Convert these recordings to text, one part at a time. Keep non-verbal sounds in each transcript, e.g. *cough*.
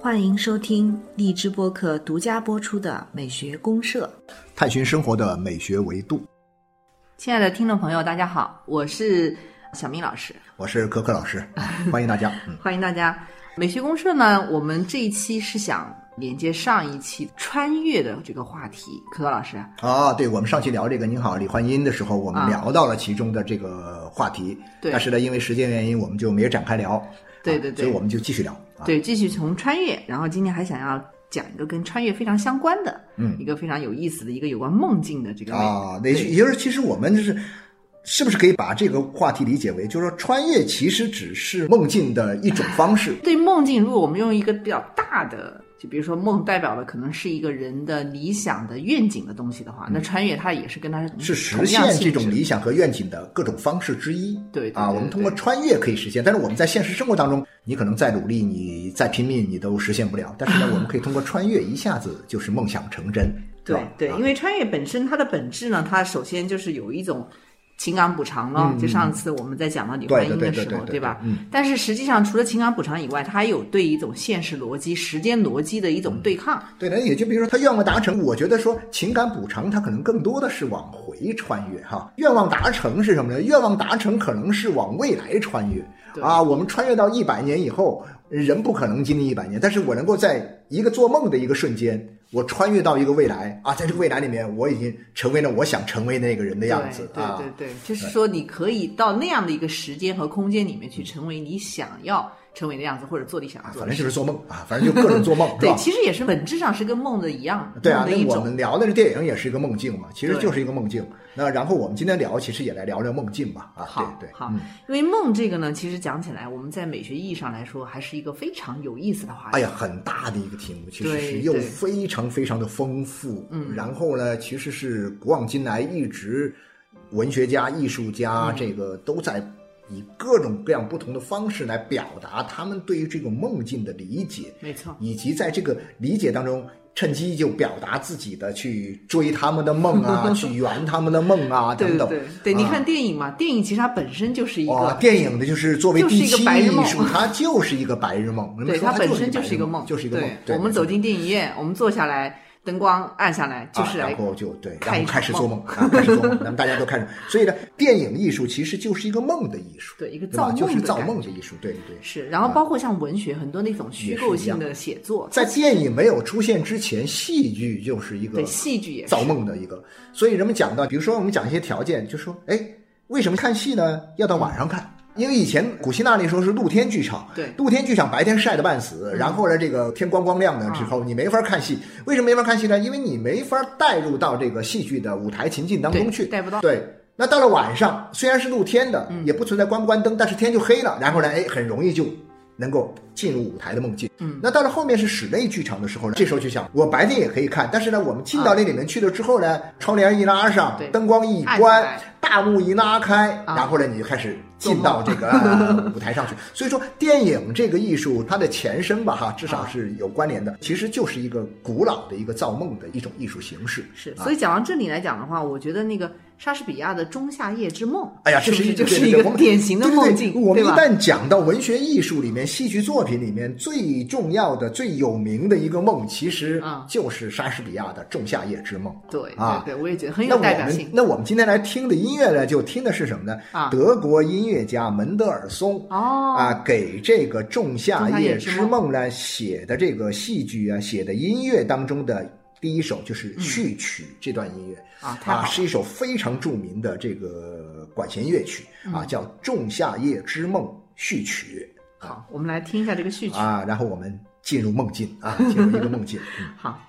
欢迎收听荔枝播客独家播出的《美学公社》，探寻生活的美学维度。亲爱的听众朋友，大家好，我是小明老师，我是可可老师，欢迎大家。嗯、*laughs* 欢迎大家。美学公社呢，我们这一期是想连接上一期穿越的这个话题，可可老师。啊，对，我们上期聊这个“您好，李焕英”的时候，我们聊到了其中的这个话题，对但是呢，因为时间原因，我们就没有展开聊。对对对，所以我们就继续聊。啊、对，继续从穿越，然后今天还想要讲一个跟穿越非常相关的，嗯，一个非常有意思的一个有关梦境的这个啊，那也就是其实我们就是。是不是可以把这个话题理解为，就是说穿越其实只是梦境的一种方式？对梦境，如果我们用一个比较大的，就比如说梦代表的可能是一个人的理想的愿景的东西的话，那穿越它也是跟它是实现这种理想和愿景的各种方式之一。对啊，我们通过穿越可以实现，但是我们在现实生活当中，你可能再努力，你再拼命，你都实现不了。但是呢，我们可以通过穿越一下子就是梦想成真。对对，因为穿越本身它的本质呢，它首先就是有一种。情感补偿咯，就上次我们在讲到李焕英的时候，对吧？但是实际上，除了情感补偿以外，它还有对一种现实逻辑、时间逻辑的一种对抗。对的，也就比如说，他愿望达成，我觉得说情感补偿，它可能更多的是往回穿越哈。愿望达成是什么呢？愿望达成可能是往未来穿越啊。我们穿越到一百年以后，人不可能经历一百年，但是我能够在一个做梦的一个瞬间。我穿越到一个未来啊，在这个未来里面，我已经成为了我想成为那个人的样子啊。对对对，就是说你可以到那样的一个时间和空间里面去，成为你想要成为的样子，或者做理想。反正就是做梦啊，反正就各种做梦，*laughs* 对，其实也是本质上是跟梦的一样。对啊，那我们聊的这电影也是一个梦境嘛，其实就是一个梦境。那然后我们今天聊，其实也来聊聊梦境吧。啊，好，对，好，因为梦这个呢，其实讲起来，我们在美学意义上来说，还是一个非常有意思的话题。哎呀，很大的一个题目，其实是又非常非常的丰富。嗯，然后呢，其实是古往今来一直文学家、艺术家这个都在以各种各样不同的方式来表达他们对于这个梦境的理解。没错，以及在这个理解当中。趁机就表达自己的去追他们的梦啊，*laughs* 去圆他们的梦啊，等等。对对对，你看电影嘛，电影其实它本身就是一个电影的，就是作为第七艺术，它就是一个白日梦。对，它本身就是一个梦，就是一个梦。我们走进电影院，我们坐下来。灯光暗下来，就是然后就对，然后开始做梦啊，开始做梦。那么大家都开始，*laughs* 所以呢，电影艺术其实就是一个梦的艺术，对，一个造梦就是造梦的艺术，对对。是，然后包括像文学很多那种虚构性的写作，在电影没有出现之前，戏剧就是一个戏剧也造梦的一个。所以人们讲到，比如说我们讲一些条件，就说，哎，为什么看戏呢？要到晚上看。因为以前古希腊那时候是露天剧场，对，露天剧场白天晒得半死，然后呢，这个天光光亮的时候，你没法看戏。为什么没法看戏呢？因为你没法带入到这个戏剧的舞台情境当中去，带不到。对，那到了晚上，虽然是露天的，也不存在关不关灯，但是天就黑了，然后呢，哎，很容易就能够进入舞台的梦境。嗯，那到了后面是室内剧场的时候呢，这时候就想，我白天也可以看，但是呢，我们进到那里面去了之后呢，窗帘一拉上，灯光一关，大幕一拉开，然后呢，你就开始。进到这个 *laughs* 舞台上去，所以说电影这个艺术它的前身吧，哈，至少是有关联的，其实就是一个古老的一个造梦的一种艺术形式。是，所以讲到这里来讲的话，我觉得那个莎士比亚的《仲夏夜之梦》，哎呀，这是就是一个典型的梦境。我们一旦讲到文学艺术里面、戏剧作品里面最重要的、最有名的一个梦，其实就是莎士比亚的《仲夏夜之梦》。对，啊，对，我也觉得很有代表性。那我们今天来听的音乐呢，就听的是什么呢？啊，德国音。音乐家门德尔松哦啊，给这个《仲夏夜之梦》呢写的这个戏剧啊，写的音乐当中的第一首就是序曲，这段音乐啊啊是一首非常著名的这个管弦乐曲啊，叫《仲夏夜之梦》序曲。好，我们来听一下这个序曲啊，然后我们进入梦境啊，进入一个梦境。*laughs* 好。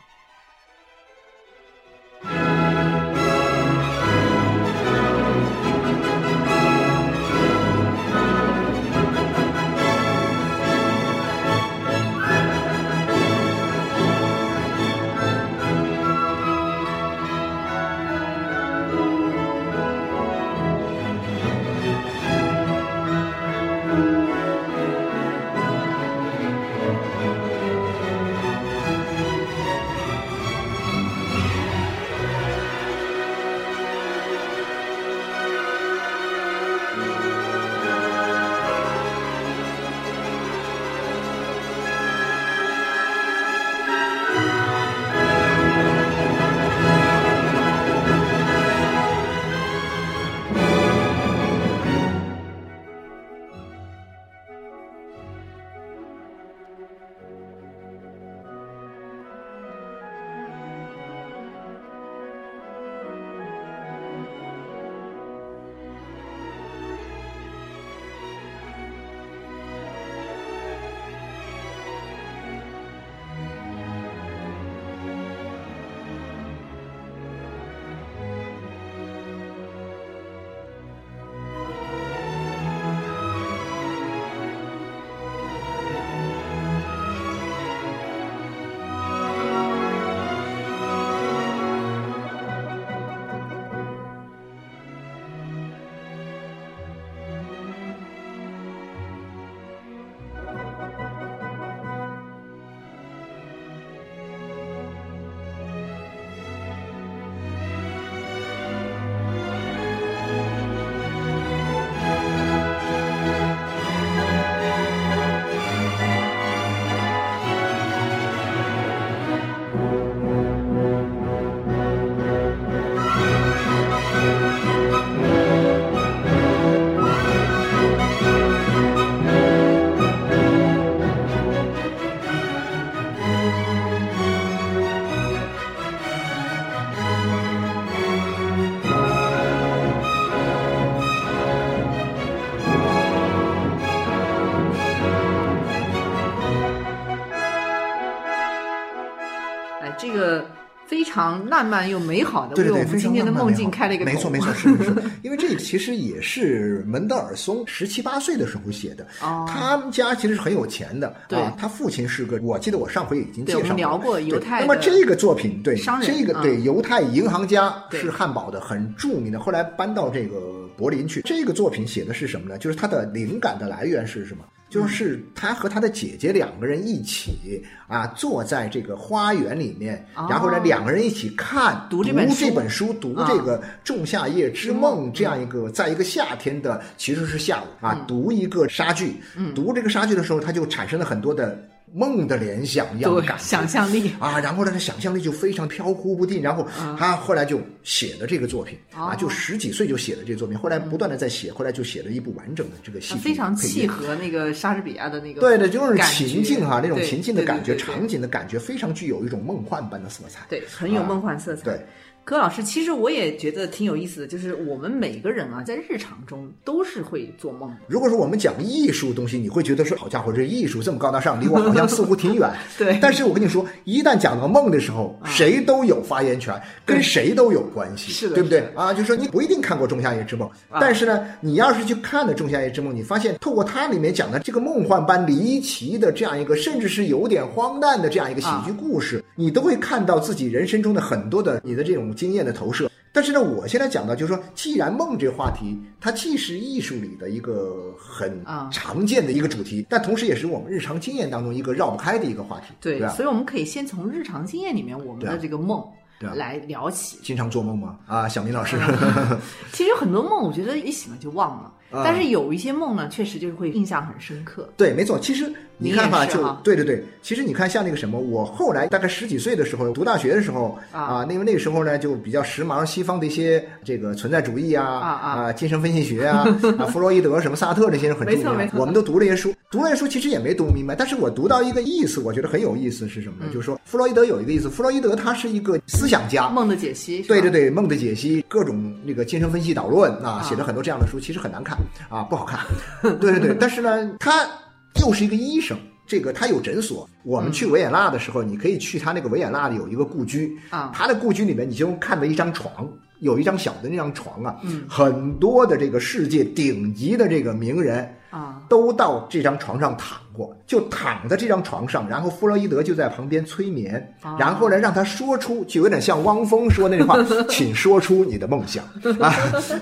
常浪漫又美好的，对对对，为我们今天的梦境开了一个没错没错，是是，*laughs* 因为这其实也是门德尔松十七八岁的时候写的。哦，他们家其实是很有钱的，对啊，他父亲是个，我记得我上回已经介绍过，聊过犹太。那么这个作品，对这个对犹太银行家是汉堡的很著名的，后来搬到这个柏林去。这个作品写的是什么呢？就是他的灵感的来源是什么？就是他和他的姐姐两个人一起啊，坐在这个花园里面，然后呢，两个人一起看读这本书，读这个《仲夏夜之梦》这样一个，在一个夏天的其实是下午啊，读一个莎剧，读这个莎剧的时候，他就产生了很多的。梦的联想一样感，想象力。啊，然后呢，他想象力就非常飘忽不定，然后他后来就写了这个作品啊，就十几岁就写了这个作品，后来不断的在写，后来就写了一部完整的这个戏剧，非常契合那个莎士比亚的那个对的，就是情境哈，那种情境的感觉、场景的感觉，非常具有一种梦幻般的色彩，对，很有梦幻色彩，对。柯老师，其实我也觉得挺有意思的，就是我们每个人啊，在日常中都是会做梦。如果说我们讲艺术东西，你会觉得说，好家伙，这艺术这么高大上，离我好像似乎挺远。*laughs* 对。但是我跟你说，一旦讲到梦的时候，谁都有发言权，跟谁都有关系，是的，对不对啊？就说你不一定看过《仲夏夜之梦》，但是呢，你要是去看了《仲夏夜之梦》，你发现透过它里面讲的这个梦幻般离奇的这样一个，甚至是有点荒诞的这样一个喜剧故事，你都会看到自己人生中的很多的你的这种经验的投射。但是呢，我现在讲到就是说，既然梦这个话题，它既是艺术里的一个很常见的一个主题，但同时也是我们日常经验当中一个绕不开的一个话题。对，对所以我们可以先从日常经验里面我们的这个梦来聊起。经常做梦吗？啊，小明老师。*laughs* 其实很多梦，我觉得一醒了就忘了。但是有一些梦呢，确实就是会印象很深刻。对，没错。其实你看吧，就对对对。其实你看，像那个什么，我后来大概十几岁的时候读大学的时候啊，因为那个时候呢就比较时髦，西方的一些这个存在主义啊啊，精神分析学啊 *laughs* 啊，弗洛伊德什么萨特这些人很著名，我们都读了些书。读了些书，其实也没读明白。但是我读到一个意思，我觉得很有意思是什么呢？就是说，弗洛伊德有一个意思，弗洛伊德他是一个思想家，梦的解析。对对对，梦的解析，各种那个精神分析导论啊，写了很多这样的书，其实很难看。啊，不好看，*laughs* 对对对，但是呢，他又是一个医生，这个他有诊所。我们去维也纳的时候，你可以去他那个维也纳的有一个故居啊，他的故居里面你就看到一张床，有一张小的那张床啊，很多的这个世界顶级的这个名人啊，都到这张床上躺过，就躺在这张床上，然后弗洛伊德就在旁边催眠，然后呢让他说出，就有点像汪峰说那句话，*laughs* 请说出你的梦想。啊，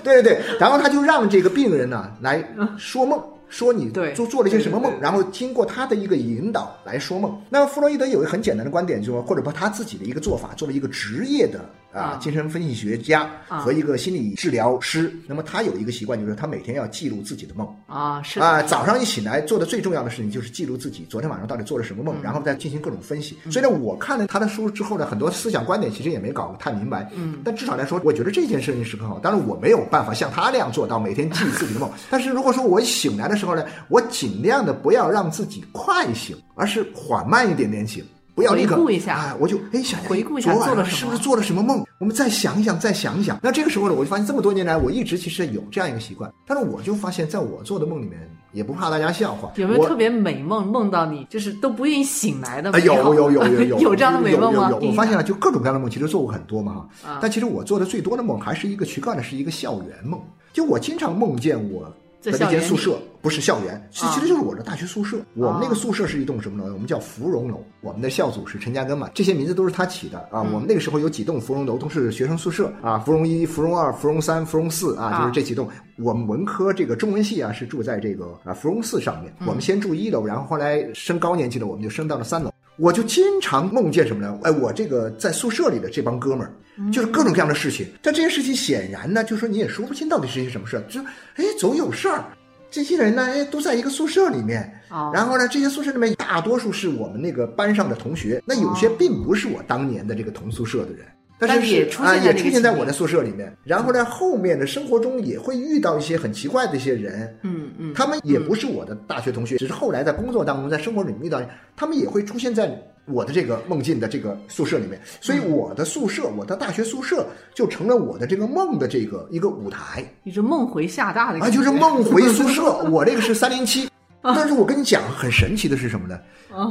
对对对，然后他就让这个病人呢来说梦。说你做做了一些什么梦，然后经过他的一个引导来说梦。那么弗洛伊德有一个很简单的观点，就是说，或者把他自己的一个做法，作为一个职业的啊精神分析学家和一个心理治疗师，那么他有一个习惯，就是他每天要记录自己的梦。啊，是啊，早上一醒来做的最重要的事情就是记录自己昨天晚上到底做了什么梦，然后再进行各种分析。所以呢，我看了他的书之后呢，很多思想观点其实也没搞太明白，嗯，但至少来说，我觉得这件事情是很好。当然，我没有办法像他那样做到每天记自己的梦，*laughs* 但是如果说我醒来的时候呢，我尽量的不要让自己快醒，而是缓慢一点点醒，不要立刻。回顾一下，哎，我就哎想回顾一下做了是不是做了什么梦？我们再想一想，再想一想。那这个时候呢，我就发现这么多年来，我一直其实有这样一个习惯。但是我就发现，在我做的梦里面，也不怕大家笑话。有没有特别美梦，梦到你就是都不愿意醒来的？有有有有有 *laughs* 有这样的美梦吗？有我发现了，就各种各样的梦，其实做过很多嘛哈。但其实我做的最多的梦，还是一个躯干的，是一个校园梦。就我经常梦见我。在那间宿舍不是校园，其其实就是我的大学宿舍。我们那个宿舍是一栋什么楼？我们叫芙蓉楼。我们的校组是陈嘉庚嘛，这些名字都是他起的啊。我们那个时候有几栋芙蓉楼，都是学生宿舍啊。芙蓉一、芙蓉二、芙蓉三、芙蓉四啊，就是这几栋。我们文科这个中文系啊，是住在这个啊芙蓉四上面。我们先住一楼，然后后来升高年级了，我们就升到了三楼。我就经常梦见什么呢？哎，我这个在宿舍里的这帮哥们儿，就是各种各样的事情。但这些事情显然呢，就是说你也说不清到底是一些什么事儿。就哎，总有事儿。这些人呢，哎，都在一个宿舍里面。然后呢，这些宿舍里面大多数是我们那个班上的同学。那有些并不是我当年的这个同宿舍的人，但是啊，也出现在我的宿舍里面。然后呢，后面的生活中也会遇到一些很奇怪的一些人。嗯嗯，他们也不是我的大学同学，只是后来在工作当中，在生活里面遇到，他们也会出现在。我的这个梦境的这个宿舍里面，所以我的宿舍，我的大学宿舍就成了我的这个梦的这个一个舞台。你是梦回厦大的啊？就是梦回宿舍。*laughs* 我这个是三零七，但是我跟你讲，很神奇的是什么呢？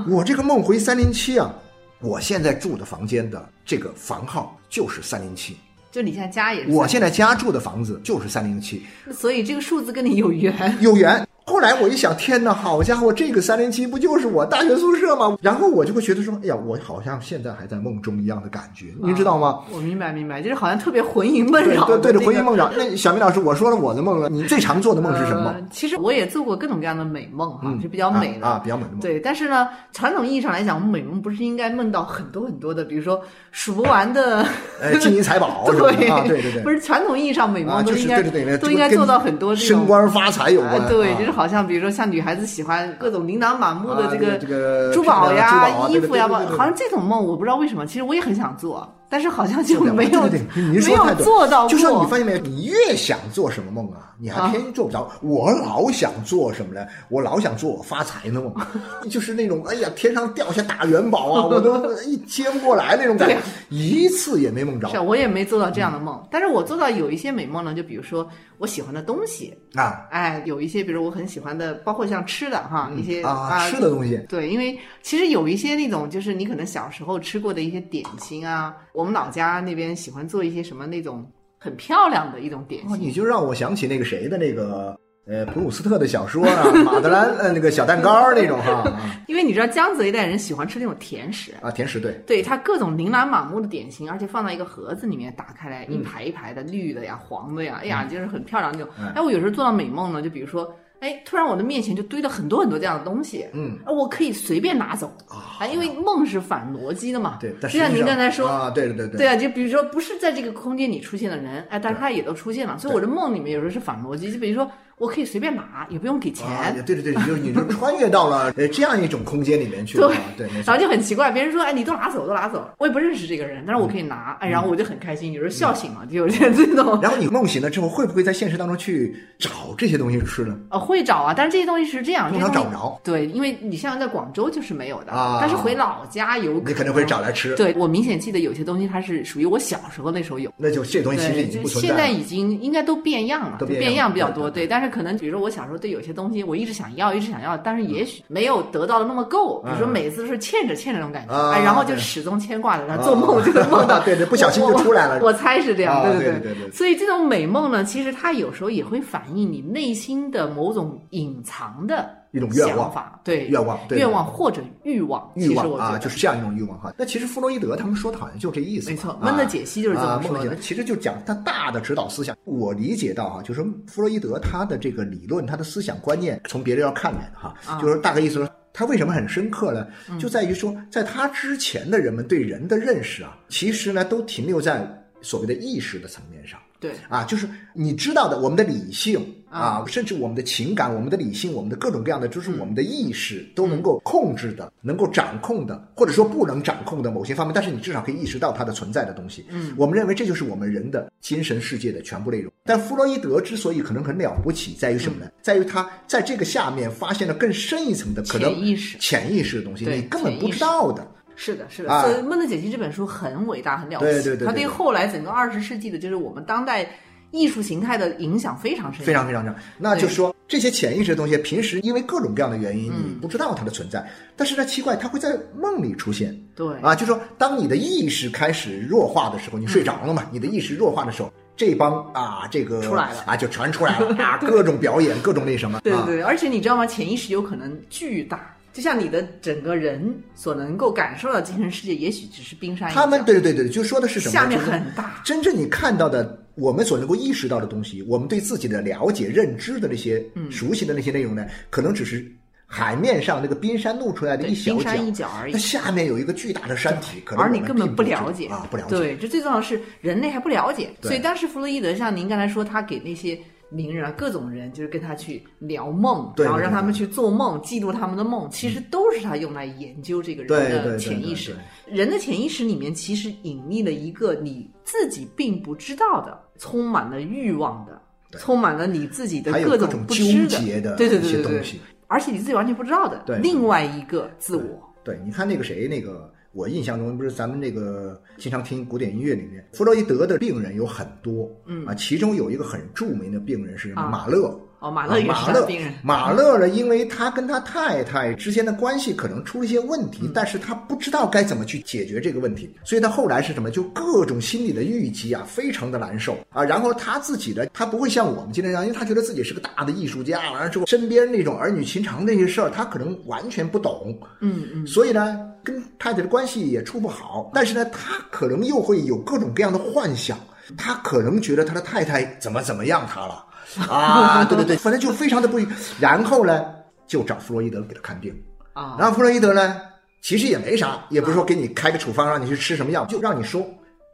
我这个梦回三零七啊，我现在住的房间的这个房号就是三零七，就你现在家也是，我现在家住的房子就是三零七，所以这个数字跟你有缘。有缘。后来我一想，天哪，好家伙，这个三零七不就是我大学宿舍吗？然后我就会觉得说，哎呀，我好像现在还在梦中一样的感觉，你知道吗？我明白，明白，就是好像特别魂萦梦绕。对对对，魂萦梦绕。那小明老师，我说了我的梦了，你最常做的梦是什么？其实我也做过各种各样的美梦哈，就比较美的啊，比较美的梦。对，但是呢，传统意义上来讲，我们美梦不是应该梦到很多很多的，比如说数不完的呃 *laughs* 金银财宝，*laughs* 对啊，对对对，不是传统意义上美梦都应该对对对，都应该做到很多这种升官发财有关。对，就是好像比如说像女孩子喜欢各种琳琅满目的这个这个珠宝呀、衣服呀，好像这种梦我不知道为什么，其实我也很想做。但是好像就没有没有做到过。就是你发现没有，你越想做什么梦啊，你还偏做不着。我老想做什么呢？我老想做我发财的梦，*laughs* 就是那种哎呀，天上掉下大元宝啊，我都一接不过来那种感觉，一次也没梦着。是，我也没做到这样的梦。但是我做到有一些美梦呢，就比如说我喜欢的东西啊，哎，有一些比如我很喜欢的，包括像吃的哈，一些啊吃的东西。对，因为其实有一些那种就是你可能小时候吃过的一些点心啊。我们老家那边喜欢做一些什么那种很漂亮的一种点心，你就让我想起那个谁的那个呃普鲁斯特的小说啊，马德兰呃那个小蛋糕那种哈。*laughs* 因为你知道江浙一带人喜欢吃那种甜食啊，甜食对，对它各种琳琅满目的点心，而且放在一个盒子里面打开来一排一排的绿的呀黄的呀，哎呀就是很漂亮那种。哎，我有时候做到美梦呢，就比如说。哎，突然我的面前就堆了很多很多这样的东西，嗯，我可以随便拿走。啊，因为梦是反逻辑的嘛，对，就像您刚才说啊，对对对对，对啊，就比如说不是在这个空间里出现的人，哎，但是他也都出现了，所以我的梦里面有时候是反逻辑，就比如说。我可以随便拿，也不用给钱。对对对，你就你就穿越到了呃这样一种空间里面去了。对，然后就很奇怪，别人说哎你都拿走都拿走，我也不认识这个人，但是我可以拿，哎，然后我就很开心，有时候笑醒了就有点这种。然后你梦醒了之后，会不会在现实当中去找这些东西吃呢？呃，*laughs* 会找啊，但是这些东西是这样，通常找不着。对，因为你像在广州就是没有的，啊但是回老家有，你可能会找来吃。对我明显记得有些东西它是属于我小时候那时候有，那就这东西其实已经不存在。现在已经应该都变样了，都变样比较多。对，但是可能比如说我小。时候对有些东西我一直想要，一直想要，但是也许没有得到的那么够。比如说每次都是欠着欠着那种感觉，哎，然后就始终牵挂着，然后做梦就 *laughs* 能梦到，对对，不小心就出来了。我猜是这样，对对对对。所以这种美梦呢，其实它有时候也会反映你内心的某种隐藏的。一种愿望，对愿望，愿望或者欲望，欲望啊，就是这样一种欲望哈。那其实弗洛伊德他们说的好像就这意思，没错。闷的解析就是这么说的。其实就讲他大的指导思想。我理解到哈，就是弗洛伊德他的这个理论，他的思想观念，从别人要看来的哈，就是大概意思说，他为什么很深刻呢？就在于说，在他之前的人们对人的认识啊，其实呢都停留在所谓的意识的层面上。对啊，就是你知道的，我们的理性啊，甚至我们的情感、我们的理性、我们的各种各样的，就是我们的意识都能够控制的、能够掌控的，或者说不能掌控的某些方面，但是你至少可以意识到它的存在的东西。嗯，我们认为这就是我们人的精神世界的全部内容。但弗洛伊德之所以可能很了不起，在于什么呢？在于他在这个下面发现了更深一层的可能潜意识、潜意识的东西，你根本不知道的。是的，是的。所以《梦的解析》这本书很伟大，很了不起。对对对，它对后来整个二十世纪的，就是我们当代。艺术形态的影响非常深，非常非常深。那就是说，这些潜意识的东西，平时因为各种各样的原因，你不知道它的存在。但是呢，奇怪，它会在梦里出现。对啊，就是说，当你的意识开始弱化的时候，你睡着了嘛？你的意识弱化的时候，这帮啊，这个出来了啊，就全出来了 *laughs* 啊，各种表演，各种那什么。对对，而且你知道吗？潜意识有可能巨大。就像你的整个人所能够感受到精神世界，也许只是冰山一角。他们对对对对，就说的是什么？下面很大。真正你看到的，我们所能够意识到的东西，我们对自己的了解、认知的那些熟悉的那些内容呢，可能只是海面上那个冰山露出来的一小冰山一角而已。那下面有一个巨大的山体，可能而你根本不了解啊，不了解。对，这最重要的是人类还不了解。所以当时弗洛伊德像您刚才说，他给那些。名人啊，各种人就是跟他去聊梦，然后让他们去做梦，记录他们的梦，其实都是他用来研究这个人的潜意识。人的潜意识里面其实隐匿了一个你自己并不知道的、充满了欲望的、充满了你自己的各种不知的对对对对，而且你自己完全不知道的另外一个自我。对，你看那个谁那个。我印象中不是咱们这个经常听古典音乐里面，弗洛伊德的病人有很多，嗯。啊，其中有一个很著名的病人是马勒哦，马勒也是他病人。马勒呢，因为他跟他太太之间的关系可能出了一些问题，但是他不知道该怎么去解决这个问题，所以他后来是什么？就各种心理的郁积啊，非常的难受啊。然后他自己的，他不会像我们今天这样，因为他觉得自己是个大的艺术家，完了之后身边那种儿女情长那些事儿，他可能完全不懂。嗯嗯。所以呢，跟太太的关系也处不好，但是呢，他可能又会有各种各样的幻想，他可能觉得他的太太怎么怎么样他了。*laughs* 啊，对对对，反正就非常的不，然后呢，就找弗洛伊德给他看病。啊，然后弗洛伊德呢，其实也没啥，也不是说给你开个处方让你去吃什么药，就让你说，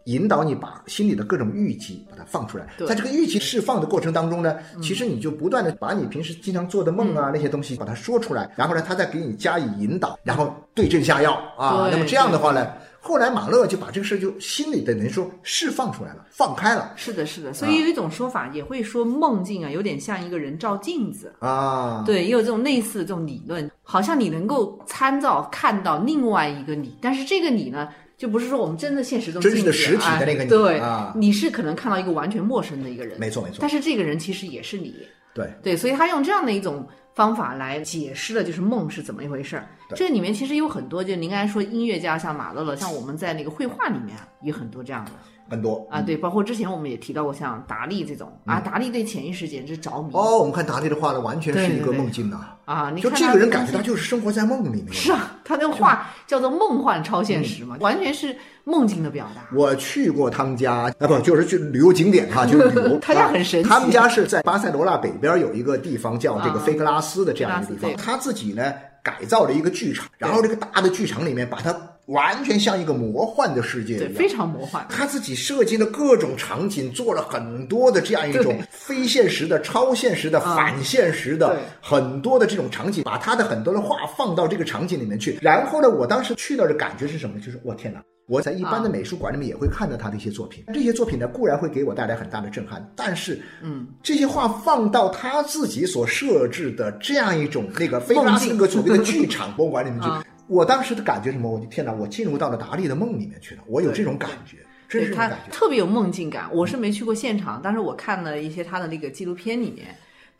引导你把心里的各种郁积把它放出来，在这个郁积释放的过程当中呢，其实你就不断的把你平时经常做的梦啊那些东西把它说出来，然后呢，他再给你加以引导，然后对症下药。啊，那么这样的话呢。后来马勒就把这个事就心里的人说释放出来了，放开了。是的，是的。所以有一种说法也会说梦境啊，有点像一个人照镜子啊。对，也有这种类似的这种理论，好像你能够参照看到另外一个你，但是这个你呢，就不是说我们真的现实中真实的实体的那个你。对，你是可能看到一个完全陌生的一个人。没错，没错。但是这个人其实也是你。对对，所以他用这样的一种。方法来解释了，就是梦是怎么一回事儿。这里面其实有很多，就您刚才说音乐家像马勒了，像我们在那个绘画里面也很多这样的。很多啊，对，包括之前我们也提到过，像达利这种啊，达利对潜意识简直着迷。哦，我们看达利的画呢，完全是一个梦境呐。啊，就这个人感觉他就是生活在梦里面。是啊，他那个画叫做梦幻超现实嘛，完全是梦境的表达。我去过他们家啊，不就是去旅游景点哈，就是旅游。*laughs* 他家很神奇。他们家是在巴塞罗那北边有一个地方叫这个菲格拉斯的这样一个地方，他自己呢改造了一个剧场，然后这个大的剧场里面把它。完全像一个魔幻的世界一样，非常魔幻。他自己设计了各种场景，做了很多的这样一种非现实的、超现实的、反现实的很多的这种场景，把他的很多的话放到这个场景里面去。然后呢，我当时去到的感觉是什么？就是我天哪！我在一般的美术馆里面也会看到他的一些作品，这些作品呢固然会给我带来很大的震撼，但是，嗯，这些画放到他自己所设置的这样一种那个非拉斯格所谓的剧场博物馆里面去。*laughs* 我当时的感觉什么？我的天哪！我进入到了达利的梦里面去了。我有这种感觉，真是感觉，特别有梦境感。我是没去过现场，但是我看了一些他的那个纪录片里面。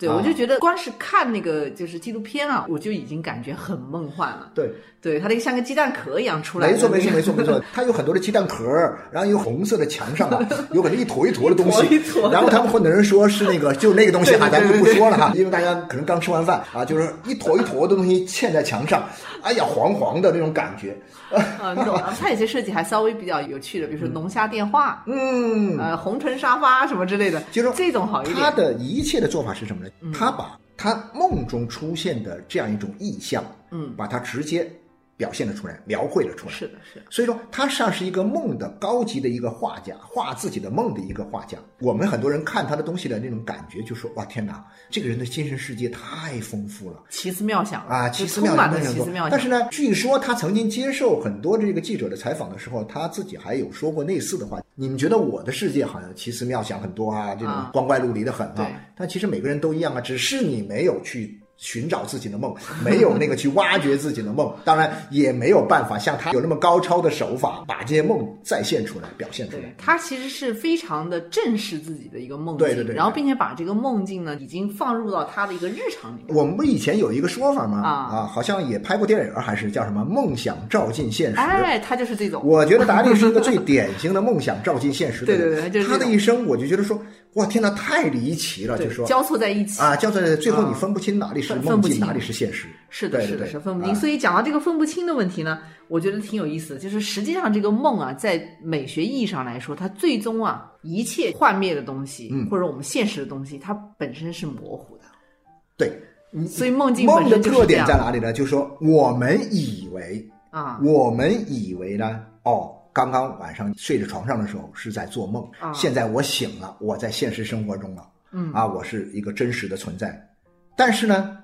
对，我就觉得光是看那个就是纪录片啊，我就已经感觉很梦幻了。对，对，它那个像个鸡蛋壳一样出来。没错，没错，没错，没错。它有很多的鸡蛋壳，然后有红色的墙上啊，有很多一坨一坨的东西。*laughs* 然后他们混的人说是那个，就是那个东西哈，咱就不说了哈，因为大家可能刚吃完饭啊，就是一坨一坨的东西嵌在墙上，哎呀，黄黄的那种感觉。啊，懂。它有些设计还稍微比较有趣的，比如说龙虾电话，嗯，呃，红唇沙发什么之类的，就是这种好一点。他的一切的做法是什么呢？他把他梦中出现的这样一种意象，嗯，把它直接。表现了出来，描绘了出来。是的，是的。所以说，他像是一个梦的高级的一个画家，画自己的梦的一个画家。我们很多人看他的东西的那种感觉，就说：哇，天哪，这个人的精神世界太丰富了，奇思妙想啊，奇思妙想奇思妙想。但是呢，据说他曾经接受很多这个记者的采访的时候，他自己还有说过类似的话。你们觉得我的世界好像奇思妙想很多啊，这种光怪陆离的很啊。但其实每个人都一样啊，只是你没有去。寻找自己的梦，没有那个去挖掘自己的梦，当然也没有办法像他有那么高超的手法，把这些梦再现出来、表现出来。他其实是非常的正视自己的一个梦境，对对对，然后并且把这个梦境呢，已经放入到他的一个日常里面。我们不以前有一个说法吗？啊啊，好像也拍过电影，还是叫什么“梦想照进现实”？哎，他就是这种。我觉得达利是一个最典型的梦想照进现实的人。*laughs* 对对对，他的一生，我就觉得说。哇天哪，太离奇了！就说交错在一起啊，交错在最后你分不清哪里是梦境，哪里是现实。是的，是的，是分不清。所以讲到这个分不清的问题呢，我觉得挺有意思的。就是实际上这个梦啊，在美学意义上来说，它最终啊，一切幻灭的东西，或者我们现实的东西，它本身是模糊的。对，所以梦境梦的特点在哪里呢？就是说，我们以为啊，我们以为呢，哦。刚刚晚上睡在床上的时候是在做梦，现在我醒了，我在现实生活中了，嗯。啊，我是一个真实的存在。但是呢，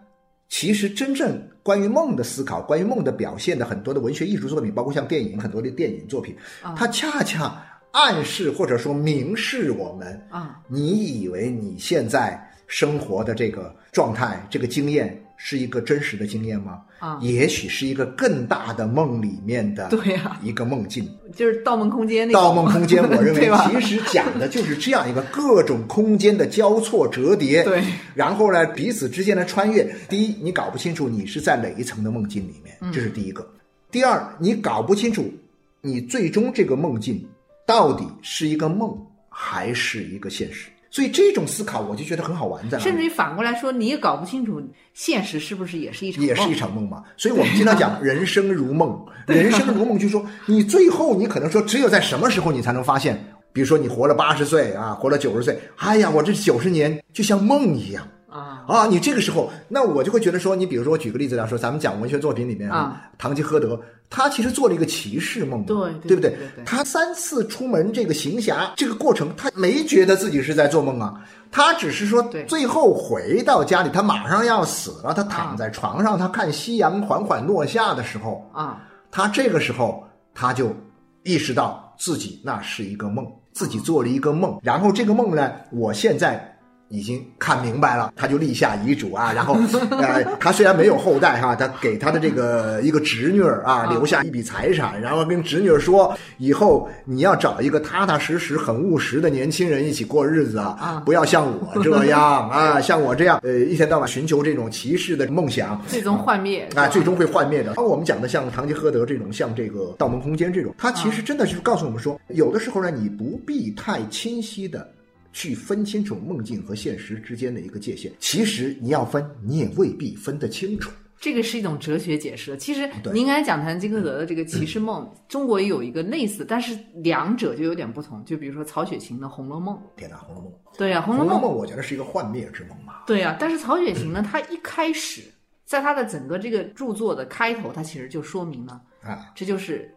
其实真正关于梦的思考，关于梦的表现的很多的文学艺术作品，包括像电影很多的电影作品，它恰恰暗示或者说明示我们啊，你以为你现在生活的这个状态、这个经验是一个真实的经验吗？啊，也许是一个更大的梦里面的对呀一个梦境。就是《盗梦空间》那盗梦空间，我认为 *laughs* 其实讲的就是这样一个各种空间的交错折叠。对，然后呢，彼此之间的穿越。第一，你搞不清楚你是在哪一层的梦境里面，这是第一个。第二，你搞不清楚你最终这个梦境到底是一个梦还是一个现实。所以这种思考，我就觉得很好玩，在甚至于反过来说，你也搞不清楚现实是不是也是一场也是一场梦嘛。所以我们经常讲人生如梦，*laughs* 人生如梦，就是说你最后你可能说，只有在什么时候你才能发现，比如说你活了八十岁啊，活了九十岁，哎呀，我这九十年就像梦一样。啊，啊，你这个时候，那我就会觉得说，你比如说，我举个例子来说，咱们讲文学作品里面啊，堂吉诃德，他其实做了一个骑士梦嘛，对对不对？他三次出门这个行侠这个过程，他没觉得自己是在做梦啊，他只是说对。最后回到家里，他马上要死了，他躺啊在床上，他看夕阳缓缓落下的时候，啊，他这个时候他就意识到自己那是一个梦，自己做了一个梦，然后这个梦呢，我现在。已经看明白了，他就立下遗嘱啊，*laughs* 然后，呃，他虽然没有后代哈，他给他的这个一个侄女儿啊留下一笔财产，然后跟侄女儿说，以后你要找一个踏踏实实、很务实的年轻人一起过日子啊，不要像我这样 *laughs* 啊，像我这样，呃，一天到晚寻求这种骑士的梦想，最终幻灭啊，最终会幻灭的。而我们讲的像堂吉诃德这种，像这个《盗梦空间》这种，它其实真的是告诉我们说，有的时候呢，你不必太清晰的去分清楚梦境和现实之间的一个界限。其实你要分，你也未必分得清楚。这个是一种哲学解释。其实对您刚才讲谈金克德的这个骑士梦，中国也有一个类似，但是两者就有点不同。就比如说曹雪芹的《红楼梦》，天哪，《红楼梦》对呀、《红楼梦》红楼梦》我觉得是一个幻灭之梦嘛。对呀、但是曹雪芹呢，他一开始在他的整个这个著作的开头，他其实就说明了，啊，这就是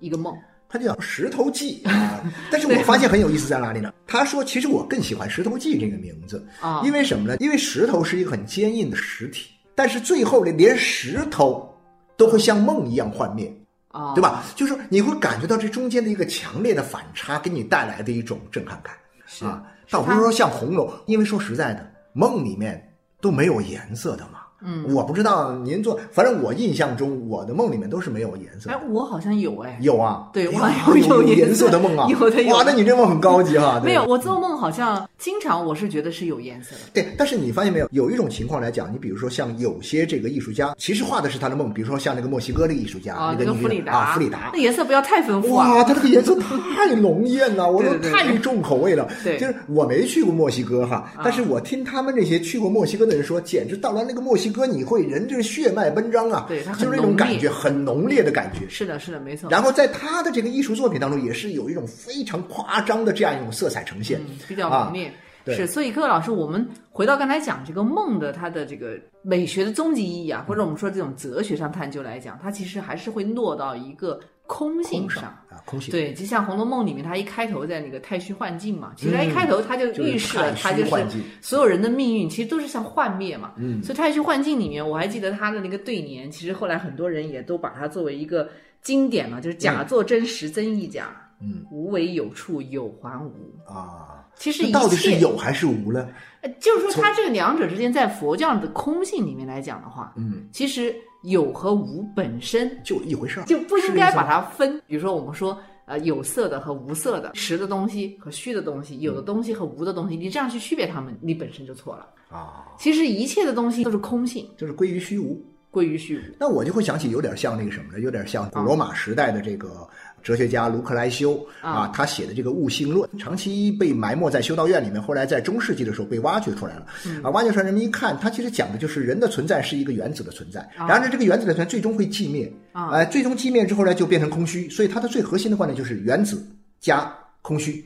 一个梦。它叫《石头记》啊。但是我发现很有意思在哪里呢？他说，其实我更喜欢《石头记》这个名字啊因为什么呢？因为石头是一个很坚硬的实体，但是最后呢，连石头都会像梦一样幻灭。啊，对？吧？就是你会感觉到这中间的一个强烈的反差，给你带来的一种震撼感是啊。倒不是说像红楼，因为说实在的，梦里面都没有颜色的嘛。嗯，我不知道您做，反正我印象中，我的梦里面都是没有颜色。哎，我好像有哎，有啊，对我有有有颜颜色色的梦啊，有的有的哇，那你这梦很高级哈。对没有，我做梦好像经常我是觉得是有颜色的。对，但是你发现没有，有一种情况来讲，你比如说像有些这个艺术家，其实画的是他的梦，比如说像那个墨西哥的艺术家，啊，那个那个弗里达啊，弗里达那，颜色不要太丰富啊。哇，他这个颜色太浓艳了，我说对对对太重口味了。对就是我没去过墨西哥哈，但是我听他们那些去过墨西哥的人说，简直到了那个墨西哥，你会人就是血脉奔张啊，就是那种感觉，很浓烈的感觉。是的，是的，没错。然后在他的这个艺术作品当中，也是有一种非常夸张的这样一种色彩呈现，嗯，比较啊浓烈。对是，所以各位老师，我们回到刚才讲这个梦的它的这个美学的终极意义啊，或者我们说这种哲学上探究来讲，它其实还是会落到一个空性空上。啊，空性。对，就像《红楼梦》里面，它一开头在那个太虚幻境嘛，其实一开头它就就是预示了，它就是所有人的命运其实都是像幻灭嘛。嗯所以太虚幻境里面，我还记得它的那个对联，其实后来很多人也都把它作为一个经典嘛，就是假作真实真亦假，嗯无为有处有还无。啊，其实一那到底是有还是无呢？呃就是说，它这个两者之间，在佛教的空性里面来讲的话，嗯，其实有和无本身就一回事儿，就不应该把它分。比如说，我们说呃有色的和无色的，实的东西和虚的东西，有的东西和无的东西，你这样去区别它们，你本身就错了。啊，其实一切的东西都是空性，就是归于虚无。归于虚无。那我就会想起有点像那个什么呢？有点像古罗马时代的这个哲学家卢克莱修啊啊，他写的这个《悟性论》，长期被埋没在修道院里面，后来在中世纪的时候被挖掘出来了。啊，挖掘出来，人们一看，他其实讲的就是人的存在是一个原子的存在，然后呢，这个原子的存在最终会寂灭，啊哎，最终寂灭之后呢，就变成空虚。所以它的最核心的观点就是原子加空虚，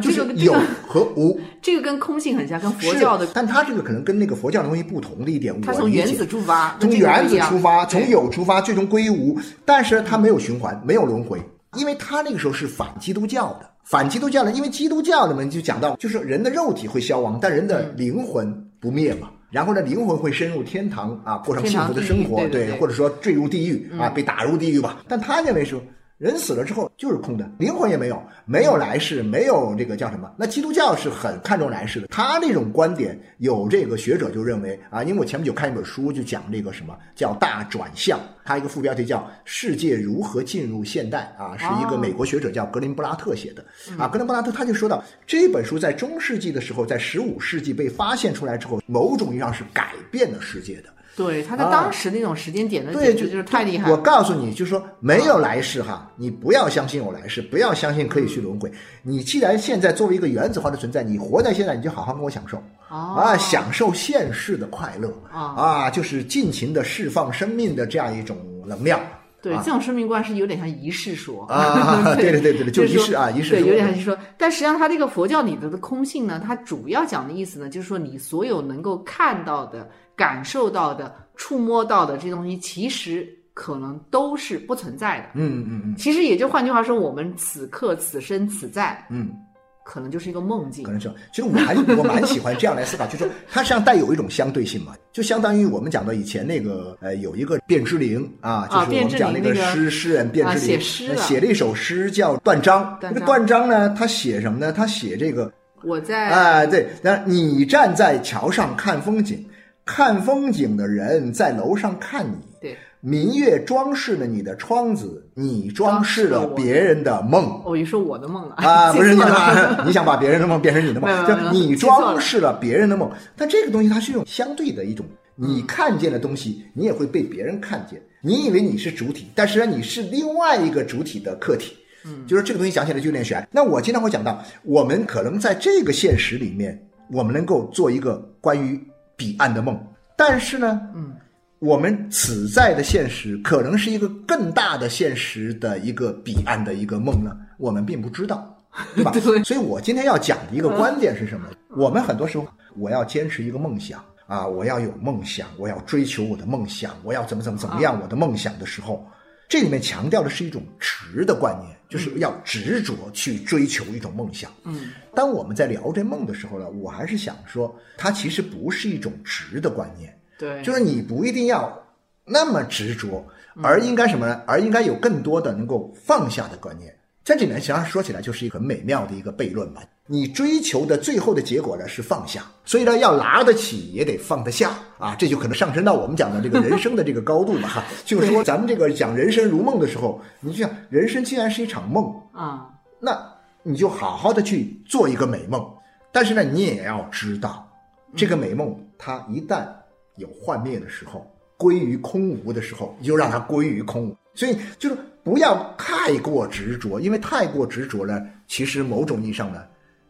这个有和无。*laughs* 这个跟空性很像，跟佛教的，但它这个可能跟那个佛教的东西不同的一点，它从原子出发，从原子出发，从有出发，最终归于无。但是它没有循环，没有轮回，因为它那个时候是反基督教的，反基督教的，因为基督教里面就讲到，就是人的肉体会消亡，但人的嗯灵魂不灭嘛。然后呢，灵魂会深入天堂啊，过上幸福的生活，对或者说坠入地狱啊，被打入地狱吧。但他认为说，人死了之后就是空的，灵魂也没有，没有来世，没有这个叫什么？那基督教是很看重来世的。他那种观点，有这个学者就认为啊，因为我前不久看一本书，就讲这个什么叫大转向，它一个副标题叫《世界如何进入现代》啊，是一个美国学者叫格林布拉特写的啊。格林布拉特他就说到，这本书在中世纪的时候，在十五世纪被发现出来之后，某种意义上是改变了世界的。对，他在当时那种时间点的对，就是太厉害。我告诉你，就是说没有来世哈，你不要相信有来世，不要相信可以去轮回。你既然现在作为一个原子化的存在，你活在现在，你就好好跟我享受啊，享受现世的快乐啊，就是尽情的释放生命的这样一种能量。对，这种生命观是有点像仪式说啊，*laughs* 对对对对，就仪式啊，仪式对，有点像说。但实际上，它这个佛教里头的空性呢，它主要讲的意思呢，就是说你所有能够看到的。感受到的、触摸到的这些东西，其实可能都是不存在的。嗯嗯嗯。其实也就换句话说，我们此刻、此生、此在，嗯，可能就是一个梦境。可能是。其实我还我蛮喜欢这样来思考，就是说它实际上带有一种相对性嘛，就相当于我们讲到以前那个呃，有一个卞之琳啊，就是我们讲那个诗诗人卞之琳写了一首诗叫《断章》。那个断章呢，他写什么呢？他写这个我在啊，对，那你站在桥上看风景。看风景的人在楼上看你，对，明月装饰了你的窗子，你装饰了别人的梦。哦，你说我的梦了啊？*laughs* 不是你的梦，*laughs* 你想把别人的梦变成你的梦，就你装饰了别人的梦。但这个东西它是用相对的一种，你看见的东西，你也会被别人看见。你以为你是主体，但实际上你是另外一个主体的客体。嗯，就是这个东西讲起来就有点悬。那我经常会讲到，我们可能在这个现实里面，我们能够做一个关于。彼岸的梦，但是呢，嗯，我们此在的现实可能是一个更大的现实的一个彼岸的一个梦呢，我们并不知道，*laughs* 对吧？所以我今天要讲的一个观点是什么？我们很多时候，我要坚持一个梦想啊，我要有梦想，我要追求我的梦想，我要怎么怎么怎么样我的梦想的时候。这里面强调的是一种执的观念，就是要执着去追求一种梦想。嗯，当我们在聊这梦的时候呢，我还是想说，它其实不是一种执的观念。对，就是你不一定要那么执着，而应该什么呢？而应该有更多的能够放下的观念。在这里面，实际上说起来就是一个很美妙的一个悖论吧。你追求的最后的结果呢是放下，所以呢要拿得起也得放得下啊，这就可能上升到我们讲的这个人生的这个高度了哈。*laughs* 就是说咱们这个讲人生如梦的时候，你就像人生既然是一场梦啊，那你就好好的去做一个美梦。但是呢，你也要知道，这个美梦它一旦有幻灭的时候，归于空无的时候，你就让它归于空无。所以就是不要太过执着，因为太过执着呢，其实某种意义上呢。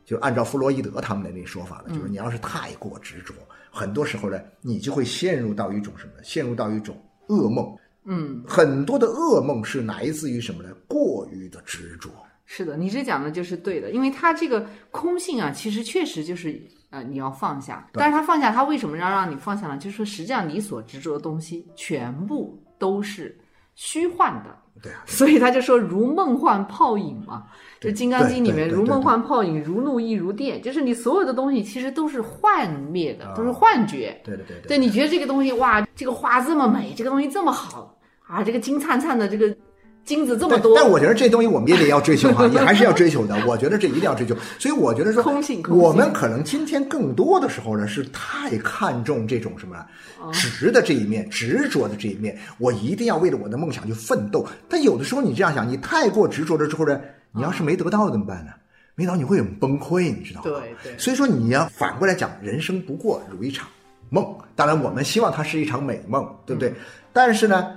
就按照弗洛伊德他们的那说法呢，就是你要是太过执着，很多时候呢，你就会陷入到一种什么？陷入到一种噩梦。嗯，很多的噩梦是来自于什么呢？过于的执着。是的，你这讲的就是对的，因为它这个空性啊，其实确实就是呃，你要放下。但是他放下，他为什么要让你放下呢？就是说，实际上你所执着的东西全部都是虚幻的。对啊，*laughs* 所以他就说如梦幻泡影嘛，就《金刚经》里面如梦幻泡影，如露亦如电，就是你所有的东西其实都是幻灭的，都是幻觉。对对对，对你觉得这个东西哇，这个花这么美，这个东西这么好啊，这个金灿灿的这个。金子这么多，但我觉得这东西我们也得要追求哈，*laughs* 也还是要追求的。我觉得这一定要追求，所以我觉得说，我们可能今天更多的时候呢，是太看重这种什么执的这一面、执着的这一面。我一定要为了我的梦想去奋斗。但有的时候你这样想，你太过执着了之后呢，你要是没得到怎么办呢？没得到你会很崩溃，你知道吗？对对。所以说你要反过来讲，人生不过如一场梦。当然，我们希望它是一场美梦，对不对？但是呢。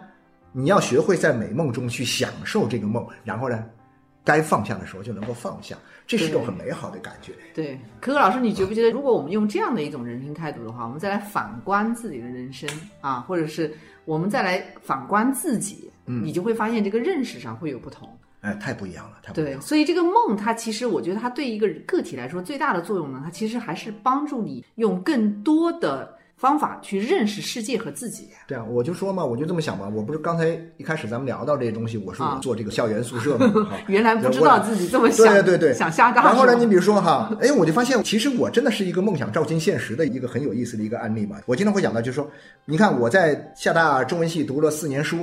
你要学会在美梦中去享受这个梦，然后呢，该放下的时候就能够放下，这是一种很美好的感觉。对，可可老师，你觉不觉得，如果我们用这样的一种人生态度的话，我们再来反观自己的人生啊，或者是我们再来反观自己，嗯，你就会发现这个认识上会有不同。哎，太不一样了，太不一样。对，所以这个梦，它其实我觉得它对一个个体来说最大的作用呢，它其实还是帮助你用更多的。方法去认识世界和自己。对啊，我就说嘛，我就这么想嘛。我不是刚才一开始咱们聊到这些东西，我说我做这个校园宿舍嘛，*laughs* 原来不知道自己这么想，对对对，想瞎干。然后呢，你比如说哈，哎，我就发现其实我真的是一个梦想照进现实的一个很有意思的一个案例嘛。我经常会讲到，就是说，你看我在厦大中文系读了四年书，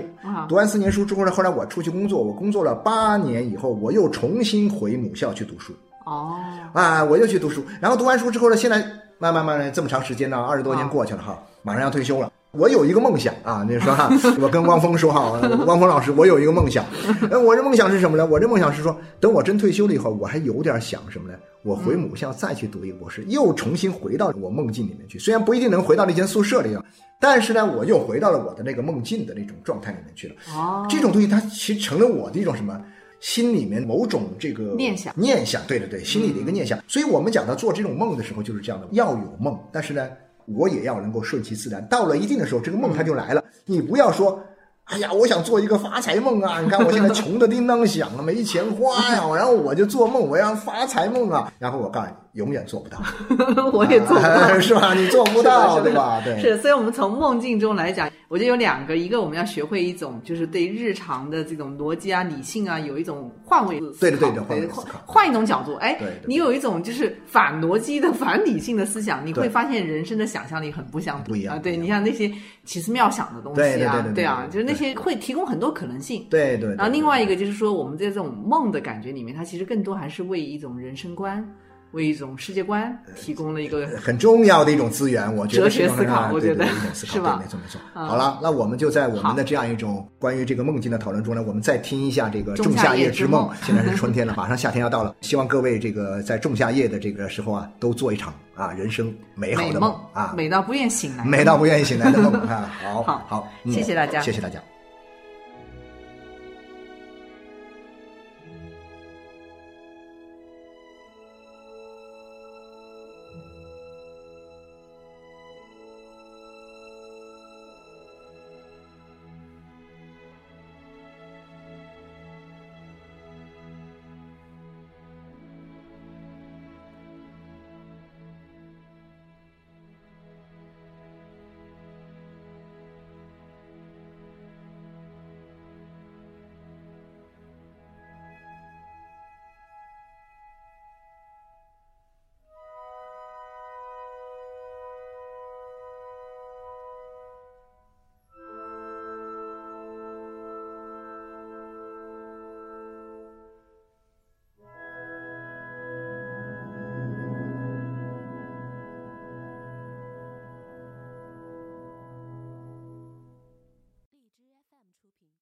读完四年书之后呢，后来我出去工作，我工作了八年以后，我又重新回母校去读书。哦，啊，我又去读书，然后读完书之后呢，现在慢慢慢慢这么长时间呢，二十多年过去了哈，马上要退休了。我有一个梦想啊，你说哈，*laughs* 我跟汪峰说哈，汪峰老师，我有一个梦想，*laughs* 我这梦想是什么呢？我这梦想是说，等我真退休了以后，我还有点想什么呢？我回母校再去读一个博士，又重新回到我梦境里面去。虽然不一定能回到那间宿舍里啊，但是呢，我又回到了我的那个梦境的那种状态里面去了。哦，这种东西它其实成了我的一种什么？心里面某种这个念想，念想，对对对，心里的一个念想。所以我们讲到做这种梦的时候，就是这样的，要有梦，但是呢，我也要能够顺其自然。到了一定的时候，这个梦它就来了。你不要说，哎呀，我想做一个发财梦啊！*laughs* 你看我现在穷的叮当响了，没钱花呀，然后我就做梦，我要发财梦啊。*laughs* 然后我告诉你。永远做不到，*laughs* 我也做不到，是吧？你做不到，对吧？对，是。所以，我们从梦境中来讲，我觉得有两个：一个，我们要学会一种，就是对日常的这种逻辑啊、理性啊，有一种换位思考。对对对，换位思考，换一种角度。哎，你有一种就是反逻辑的、反理性的思想，你会发现人生的想象力很不相不一样啊。对你像那些奇思妙想的东西啊，对啊，就是那些会提供很多可能性。对对。然后另外一个就是说，我们在这种梦的感觉里面，它其实更多还是为一种人生观。为一种世界观提供了一个很重要的一种资源，我觉得哲学思考，我觉得是吧？没错没错。好了，那我们就在我们的这样一种关于这个梦境的讨论中呢，我们再听一下这个《仲夏夜之梦》。现在是春天了，*laughs* 马上夏天要到了，希望各位这个在仲夏夜的这个时候啊，都做一场啊人生美好的梦啊，美到不愿醒来，美到不愿意醒来的梦啊。好，*laughs* 好，好，谢谢大家，谢谢大家。